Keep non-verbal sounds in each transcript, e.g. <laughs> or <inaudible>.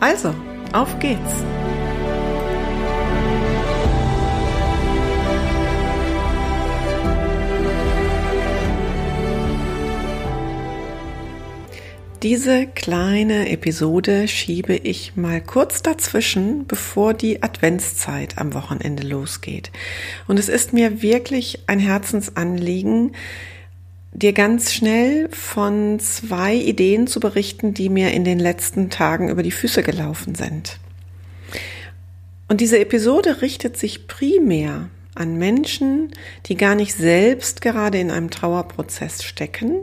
Also, auf geht's! Diese kleine Episode schiebe ich mal kurz dazwischen, bevor die Adventszeit am Wochenende losgeht. Und es ist mir wirklich ein Herzensanliegen, dir ganz schnell von zwei Ideen zu berichten, die mir in den letzten Tagen über die Füße gelaufen sind. Und diese Episode richtet sich primär an Menschen, die gar nicht selbst gerade in einem Trauerprozess stecken,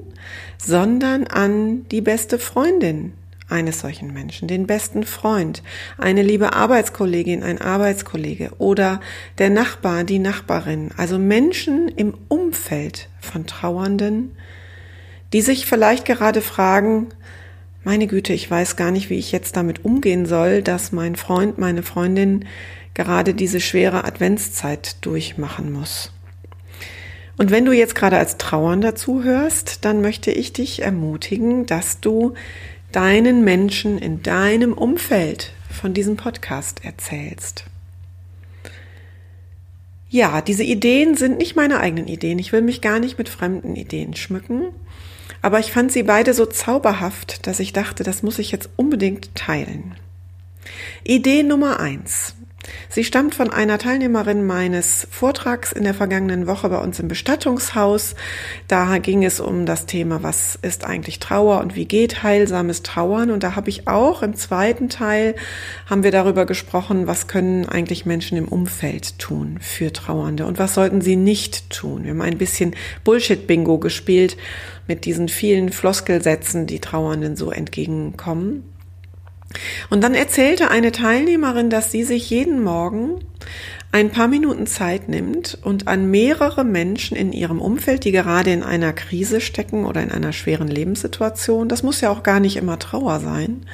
sondern an die beste Freundin, eines solchen Menschen, den besten Freund, eine liebe Arbeitskollegin, ein Arbeitskollege oder der Nachbar, die Nachbarin, also Menschen im Umfeld von Trauernden, die sich vielleicht gerade fragen, meine Güte, ich weiß gar nicht, wie ich jetzt damit umgehen soll, dass mein Freund, meine Freundin gerade diese schwere Adventszeit durchmachen muss. Und wenn du jetzt gerade als Trauernder zuhörst, dann möchte ich dich ermutigen, dass du deinen Menschen in deinem Umfeld von diesem Podcast erzählst. Ja, diese Ideen sind nicht meine eigenen Ideen. Ich will mich gar nicht mit fremden Ideen schmücken. Aber ich fand sie beide so zauberhaft, dass ich dachte, das muss ich jetzt unbedingt teilen. Idee Nummer eins. Sie stammt von einer Teilnehmerin meines Vortrags in der vergangenen Woche bei uns im Bestattungshaus. Da ging es um das Thema, was ist eigentlich Trauer und wie geht heilsames Trauern. Und da habe ich auch im zweiten Teil haben wir darüber gesprochen, was können eigentlich Menschen im Umfeld tun für Trauernde und was sollten sie nicht tun. Wir haben ein bisschen Bullshit-Bingo gespielt mit diesen vielen Floskelsätzen, die Trauernden so entgegenkommen. Und dann erzählte eine Teilnehmerin, dass sie sich jeden Morgen ein paar Minuten Zeit nimmt und an mehrere Menschen in ihrem Umfeld, die gerade in einer Krise stecken oder in einer schweren Lebenssituation, das muss ja auch gar nicht immer Trauer sein,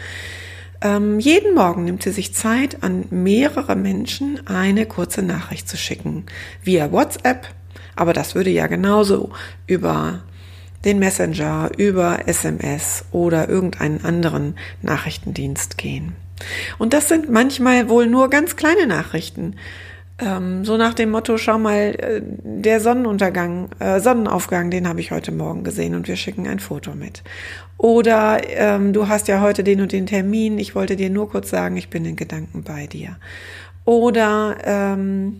ähm, jeden Morgen nimmt sie sich Zeit, an mehrere Menschen eine kurze Nachricht zu schicken. Via WhatsApp, aber das würde ja genauso über den Messenger, über SMS oder irgendeinen anderen Nachrichtendienst gehen. Und das sind manchmal wohl nur ganz kleine Nachrichten. Ähm, so nach dem Motto, schau mal, äh, der Sonnenuntergang, äh, Sonnenaufgang, den habe ich heute Morgen gesehen und wir schicken ein Foto mit. Oder ähm, du hast ja heute den und den Termin, ich wollte dir nur kurz sagen, ich bin in Gedanken bei dir. Oder ähm,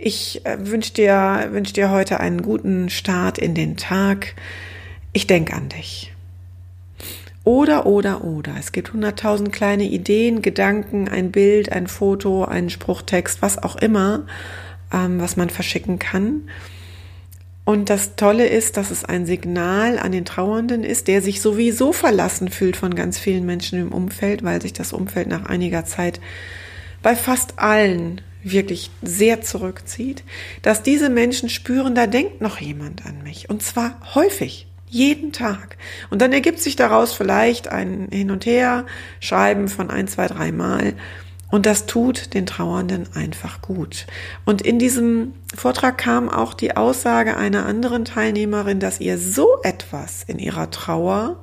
ich äh, wünsche dir, wünsch dir heute einen guten Start in den Tag. Ich denke an dich. Oder, oder, oder. Es gibt hunderttausend kleine Ideen, Gedanken, ein Bild, ein Foto, einen Spruchtext, was auch immer, ähm, was man verschicken kann. Und das Tolle ist, dass es ein Signal an den Trauernden ist, der sich sowieso verlassen fühlt von ganz vielen Menschen im Umfeld, weil sich das Umfeld nach einiger Zeit bei fast allen wirklich sehr zurückzieht, dass diese Menschen spüren, da denkt noch jemand an mich. Und zwar häufig, jeden Tag. Und dann ergibt sich daraus vielleicht ein Hin und Her, Schreiben von ein, zwei, drei Mal. Und das tut den Trauernden einfach gut. Und in diesem Vortrag kam auch die Aussage einer anderen Teilnehmerin, dass ihr so etwas in ihrer Trauer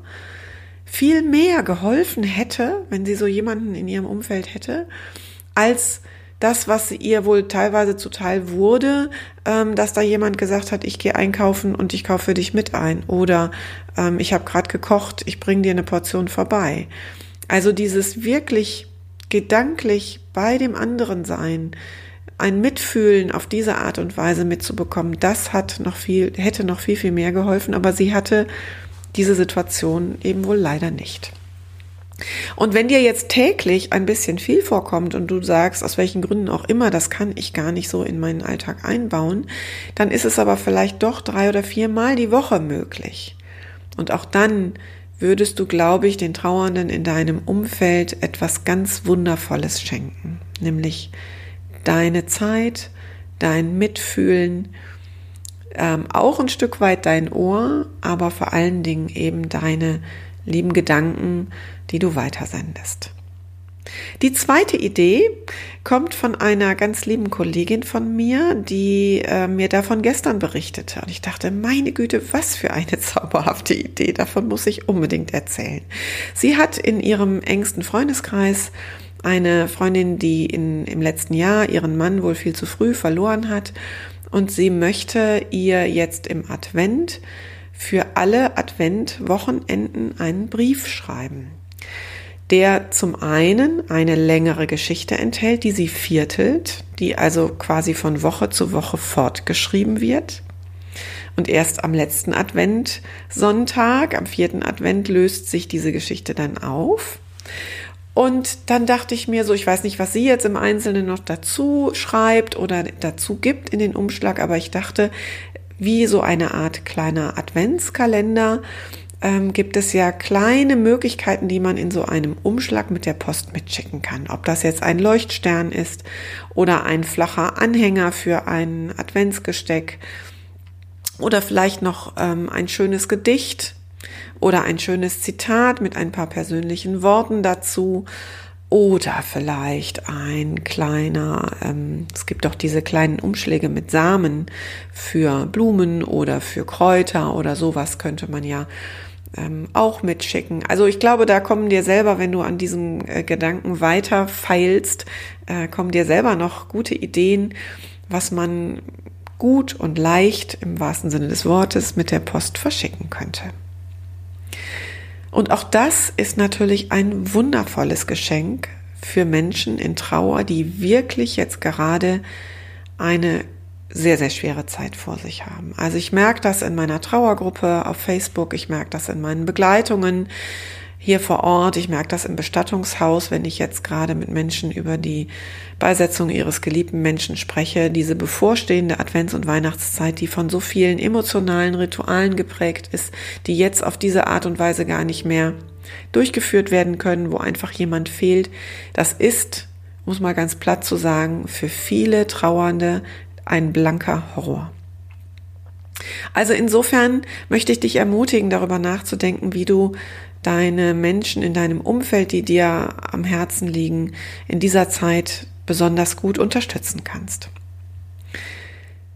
viel mehr geholfen hätte, wenn sie so jemanden in ihrem Umfeld hätte, als das, was ihr wohl teilweise zuteil wurde, ähm, dass da jemand gesagt hat, ich gehe einkaufen und ich kaufe dich mit ein. Oder ähm, ich habe gerade gekocht, ich bringe dir eine Portion vorbei. Also dieses wirklich gedanklich bei dem anderen sein, ein Mitfühlen auf diese Art und Weise mitzubekommen, das hat noch viel, hätte noch viel, viel mehr geholfen, aber sie hatte diese Situation eben wohl leider nicht. Und wenn dir jetzt täglich ein bisschen viel vorkommt und du sagst, aus welchen Gründen auch immer, das kann ich gar nicht so in meinen Alltag einbauen, dann ist es aber vielleicht doch drei oder viermal die Woche möglich. Und auch dann würdest du, glaube ich, den Trauernden in deinem Umfeld etwas ganz Wundervolles schenken, nämlich deine Zeit, dein Mitfühlen, ähm, auch ein Stück weit dein Ohr, aber vor allen Dingen eben deine lieben Gedanken, die du weitersendest. Die zweite Idee kommt von einer ganz lieben Kollegin von mir, die äh, mir davon gestern berichtete. Und ich dachte, meine Güte, was für eine <laughs> zauberhafte Idee. Davon muss ich unbedingt erzählen. Sie hat in ihrem engsten Freundeskreis eine Freundin, die in, im letzten Jahr ihren Mann wohl viel zu früh verloren hat. Und sie möchte ihr jetzt im Advent für alle Adventwochenenden einen Brief schreiben der zum einen eine längere Geschichte enthält, die sie viertelt, die also quasi von Woche zu Woche fortgeschrieben wird. Und erst am letzten Advent Sonntag, am vierten Advent, löst sich diese Geschichte dann auf. Und dann dachte ich mir so, ich weiß nicht, was sie jetzt im Einzelnen noch dazu schreibt oder dazu gibt in den Umschlag, aber ich dachte, wie so eine Art kleiner Adventskalender ähm, gibt es ja kleine Möglichkeiten, die man in so einem Umschlag mit der Post mitschicken kann. Ob das jetzt ein Leuchtstern ist oder ein flacher Anhänger für ein Adventsgesteck oder vielleicht noch ähm, ein schönes Gedicht oder ein schönes Zitat mit ein paar persönlichen Worten dazu oder vielleicht ein kleiner, ähm, es gibt auch diese kleinen Umschläge mit Samen für Blumen oder für Kräuter oder sowas könnte man ja ähm, auch mitschicken. Also ich glaube, da kommen dir selber, wenn du an diesem äh, Gedanken weiter feilst, äh, kommen dir selber noch gute Ideen, was man gut und leicht im wahrsten Sinne des Wortes mit der Post verschicken könnte. Und auch das ist natürlich ein wundervolles Geschenk für Menschen in Trauer, die wirklich jetzt gerade eine sehr, sehr schwere Zeit vor sich haben. Also ich merke das in meiner Trauergruppe auf Facebook, ich merke das in meinen Begleitungen hier vor Ort, ich merke das im Bestattungshaus, wenn ich jetzt gerade mit Menschen über die Beisetzung ihres geliebten Menschen spreche, diese bevorstehende Advents- und Weihnachtszeit, die von so vielen emotionalen Ritualen geprägt ist, die jetzt auf diese Art und Weise gar nicht mehr durchgeführt werden können, wo einfach jemand fehlt. Das ist, muss mal ganz platt zu sagen, für viele Trauernde ein blanker Horror. Also insofern möchte ich dich ermutigen, darüber nachzudenken, wie du deine Menschen in deinem Umfeld, die dir am Herzen liegen, in dieser Zeit besonders gut unterstützen kannst.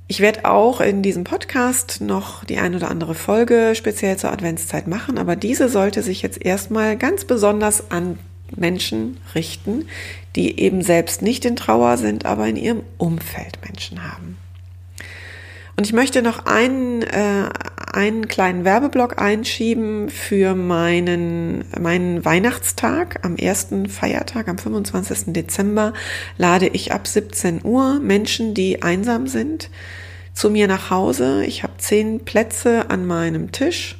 Ich werde auch in diesem Podcast noch die ein oder andere Folge speziell zur Adventszeit machen, aber diese sollte sich jetzt erstmal ganz besonders an Menschen richten, die eben selbst nicht in Trauer sind, aber in ihrem Umfeld Menschen haben. Und ich möchte noch einen, äh, einen kleinen Werbeblock einschieben für meinen, meinen Weihnachtstag. Am ersten Feiertag, am 25. Dezember, lade ich ab 17 Uhr Menschen, die einsam sind, zu mir nach Hause. Ich habe zehn Plätze an meinem Tisch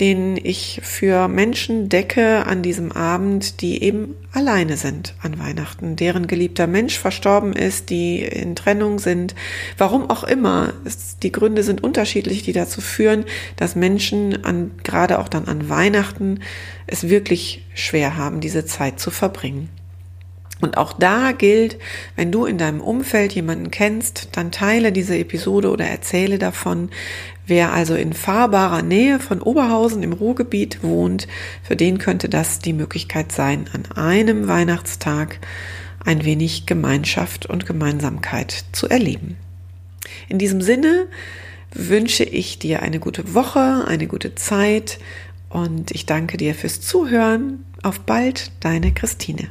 den ich für Menschen decke an diesem Abend, die eben alleine sind an Weihnachten, deren geliebter Mensch verstorben ist, die in Trennung sind, warum auch immer. Es, die Gründe sind unterschiedlich, die dazu führen, dass Menschen an, gerade auch dann an Weihnachten es wirklich schwer haben, diese Zeit zu verbringen. Und auch da gilt, wenn du in deinem Umfeld jemanden kennst, dann teile diese Episode oder erzähle davon. Wer also in fahrbarer Nähe von Oberhausen im Ruhrgebiet wohnt, für den könnte das die Möglichkeit sein, an einem Weihnachtstag ein wenig Gemeinschaft und Gemeinsamkeit zu erleben. In diesem Sinne wünsche ich dir eine gute Woche, eine gute Zeit und ich danke dir fürs Zuhören. Auf bald, deine Christine.